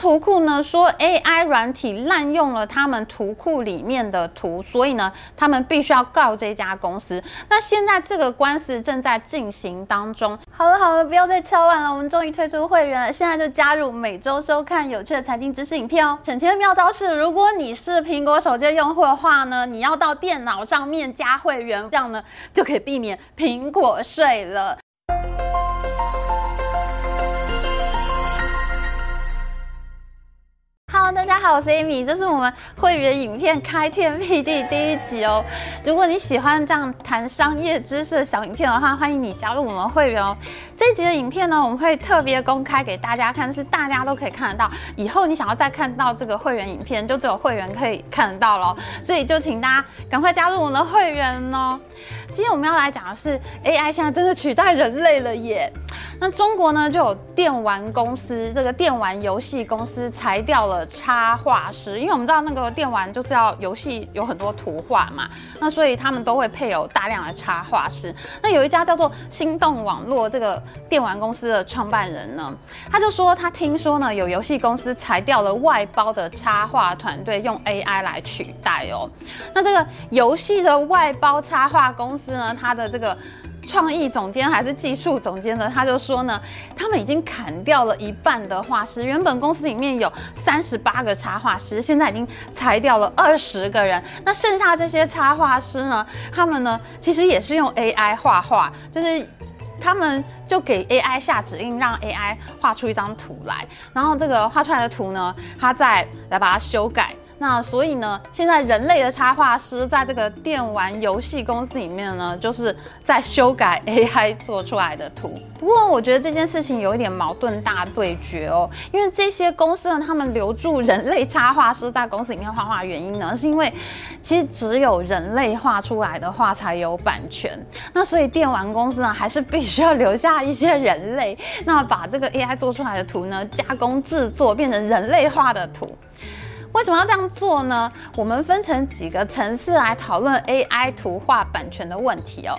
图库呢说 AI 软体滥用了他们图库里面的图，所以呢，他们必须要告这家公司。那现在这个官司正在进行当中。好了好了，不要再敲碗了，我们终于推出会员了，现在就加入每周收看有趣的财经知识影片哦。省钱的妙招是，如果你是苹果手机用户的话呢，你要到电脑上面加会员，这样呢就可以避免苹果税了。大家好，我是 Amy，这是我们会员影片开天辟地第一集哦。如果你喜欢这样谈商业知识的小影片的话，欢迎你加入我们会员哦。这一集的影片呢，我们会特别公开给大家看，是大家都可以看得到。以后你想要再看到这个会员影片，就只有会员可以看得到喽。所以就请大家赶快加入我们的会员哦。今天我们要来讲的是 AI 现在真的取代人类了耶。那中国呢，就有电玩公司，这个电玩游戏公司裁掉了插画师，因为我们知道那个电玩就是要游戏有很多图画嘛，那所以他们都会配有大量的插画师。那有一家叫做心动网络这个电玩公司的创办人呢，他就说他听说呢，有游戏公司裁掉了外包的插画团队，用 AI 来取代哦。那这个游戏的外包插画公司呢，它的这个。创意总监还是技术总监呢？他就说呢，他们已经砍掉了一半的画师。原本公司里面有三十八个插画师，现在已经裁掉了二十个人。那剩下这些插画师呢？他们呢，其实也是用 AI 画画，就是他们就给 AI 下指令，让 AI 画出一张图来，然后这个画出来的图呢，他再来把它修改。那所以呢，现在人类的插画师在这个电玩游戏公司里面呢，就是在修改 AI 做出来的图。不过我觉得这件事情有一点矛盾大对决哦，因为这些公司呢，他们留住人类插画师在公司里面画画的原因呢，是因为其实只有人类画出来的画才有版权。那所以电玩公司呢，还是必须要留下一些人类，那把这个 AI 做出来的图呢，加工制作变成人类画的图。为什么要这样做呢？我们分成几个层次来讨论 AI 图画版权的问题哦。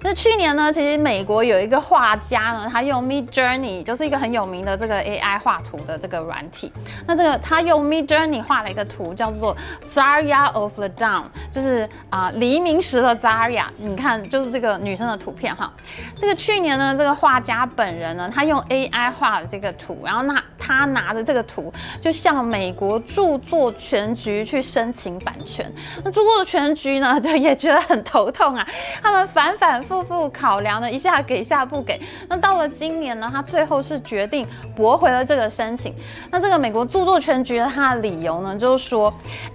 那去年呢，其实美国有一个画家呢，他用 Midjourney，就是一个很有名的这个 AI 画图的这个软体。那这个他用 Midjourney 画了一个图，叫做 Zarya of the Dawn，就是啊、黎明时的 Zarya。你看，就是这个女生的图片哈。这个去年呢，这个画家本人呢，他用 AI 画了这个图，然后那他拿着这个图，就向美国著作权局去申请版权。那著作权局呢，就也觉得很头痛啊，他们反反。复复考量了一下，给一下不给。那到了今年呢，他最后是决定驳回了这个申请。那这个美国著作权局的他的理由呢，就是说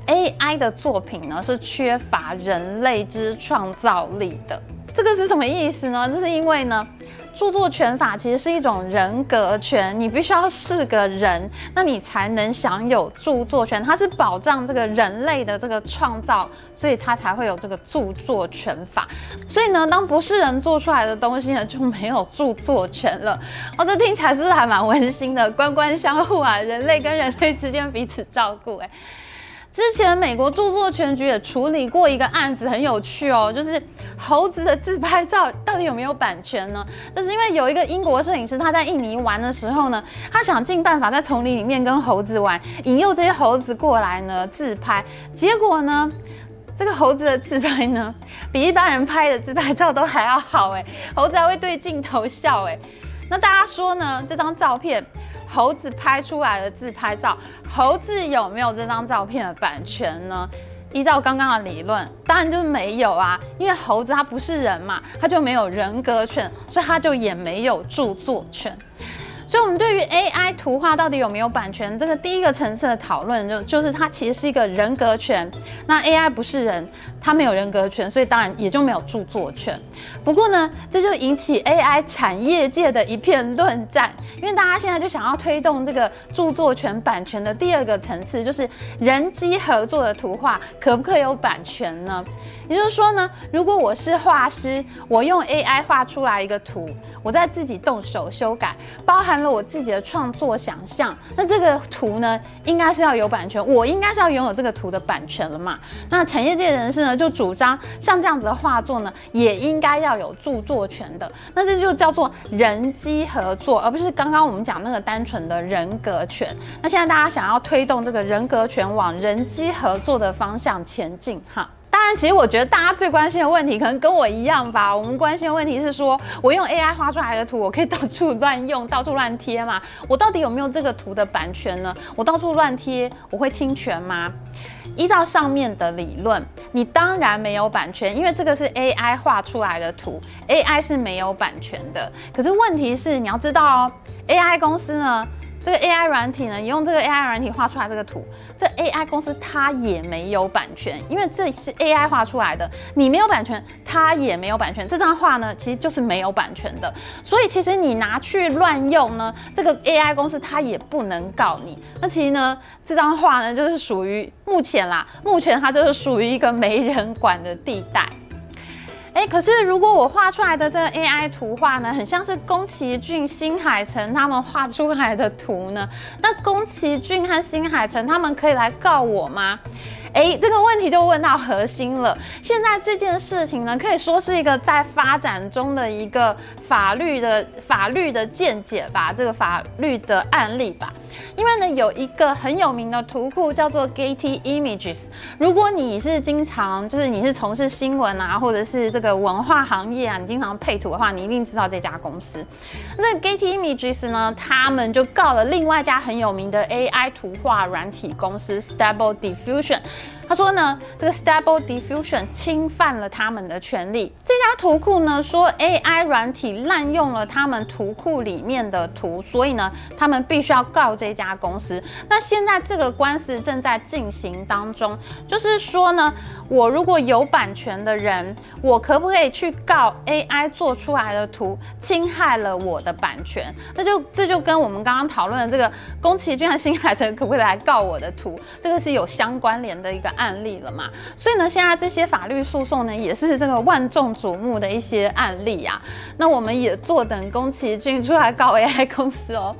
AI 的作品呢是缺乏人类之创造力的。这个是什么意思呢？就是因为呢。著作权法其实是一种人格权，你必须要是个人，那你才能享有著作权。它是保障这个人类的这个创造，所以它才会有这个著作权法。所以呢，当不是人做出来的东西呢，就没有著作权了。哦，这听起来是不是还蛮温馨的？官官相护啊，人类跟人类之间彼此照顾，欸。之前美国著作权局也处理过一个案子，很有趣哦，就是猴子的自拍照到底有没有版权呢？就是因为有一个英国摄影师，他在印尼玩的时候呢，他想尽办法在丛林里面跟猴子玩，引诱这些猴子过来呢自拍，结果呢，这个猴子的自拍呢，比一般人拍的自拍照都还要好诶，猴子还会对镜头笑诶。那大家说呢？这张照片。猴子拍出来的自拍照，猴子有没有这张照片的版权呢？依照刚刚的理论，当然就是没有啊，因为猴子它不是人嘛，它就没有人格权，所以它就也没有著作权。所以，我们对于 AI 图画到底有没有版权，这个第一个层次的讨论就就是它其实是一个人格权。那 AI 不是人，它没有人格权，所以当然也就没有著作权。不过呢，这就引起 AI 产业界的一片论战，因为大家现在就想要推动这个著作权版权的第二个层次，就是人机合作的图画可不可以有版权呢？也就是说呢，如果我是画师，我用 AI 画出来一个图，我在自己动手修改，包含了我自己的创作想象，那这个图呢，应该是要有版权，我应该是要拥有这个图的版权了嘛？那产业界人士呢，就主张像这样子的画作呢，也应该要有著作权的。那这就叫做人机合作，而不是刚刚我们讲那个单纯的人格权，那现在大家想要推动这个人格权往人机合作的方向前进哈。当然，其实我觉得大家最关心的问题，可能跟我一样吧。我们关心的问题是说，我用 AI 画出来的图，我可以到处乱用、到处乱贴吗？我到底有没有这个图的版权呢？我到处乱贴，我会侵权吗？依照上面的理论，你当然没有版权，因为这个是 AI 画出来的图，AI 是没有版权的。可是问题是，你要知道哦，AI 公司呢？这个 AI 软体呢，你用这个 AI 软体画出来这个图，这 AI 公司它也没有版权，因为这是 AI 画出来的，你没有版权，它也没有版权。这张画呢，其实就是没有版权的，所以其实你拿去乱用呢，这个 AI 公司它也不能告你。那其实呢，这张画呢，就是属于目前啦，目前它就是属于一个没人管的地带。哎，可是如果我画出来的这个 AI 图画呢，很像是宫崎骏、新海诚他们画出来的图呢，那宫崎骏和新海诚他们可以来告我吗？哎，这个问题就问到核心了。现在这件事情呢，可以说是一个在发展中的一个法律的法律的见解吧，这个法律的案例吧。因为呢，有一个很有名的图库叫做 Getty Images。如果你是经常就是你是从事新闻啊，或者是这个文化行业啊，你经常配图的话，你一定知道这家公司。那 Getty Images 呢，他们就告了另外一家很有名的 AI 图画软体公司 Stable Diffusion。他说呢，这个 Stable Diffusion 侵犯了他们的权利。这家图库呢说 AI 软体滥用了他们图库里面的图，所以呢，他们必须要告这家公司。那现在这个官司正在进行当中，就是说呢，我如果有版权的人，我可不可以去告 AI 做出来的图侵害了我的版权？那就这就跟我们刚刚讨论的这个宫崎骏和新海诚可不可以来告我的图，这个是有相关联的一个案例了嘛？所以呢，现在这些法律诉讼呢，也是这个万众瞩目的一些案例啊。那我们也坐等宫崎骏出来告 AI 公司哦。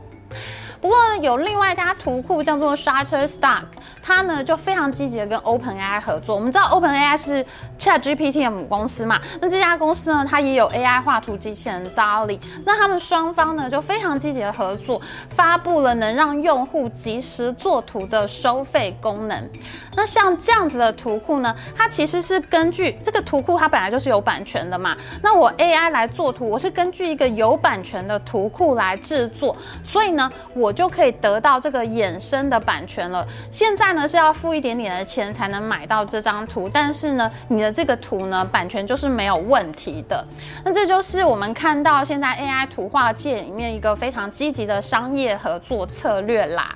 不过，有另外一家图库叫做 Shutterstock，它呢就非常积极的跟 OpenAI 合作。我们知道 OpenAI 是 ChatGPT 的母公司嘛，那这家公司呢，它也有 AI 画图机器人 DALL-E。那他们双方呢就非常积极的合作，发布了能让用户即时作图的收费功能。那像这样子的图库呢，它其实是根据这个图库它本来就是有版权的嘛。那我 AI 来做图，我是根据一个有版权的图库来制作，所以呢，我就可以得到这个衍生的版权了。现在呢是要付一点点的钱才能买到这张图，但是呢，你的这个图呢版权就是没有问题的。那这就是我们看到现在 AI 图画界里面一个非常积极的商业合作策略啦。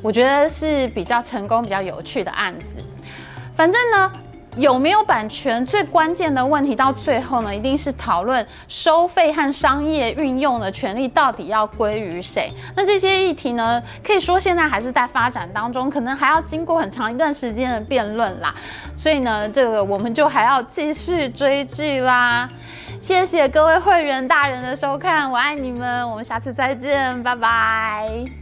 我觉得是比较成功、比较有趣的案子。反正呢。有没有版权？最关键的问题到最后呢，一定是讨论收费和商业运用的权利到底要归于谁。那这些议题呢，可以说现在还是在发展当中，可能还要经过很长一段时间的辩论啦。所以呢，这个我们就还要继续追剧啦。谢谢各位会员大人的收看，我爱你们，我们下次再见，拜拜。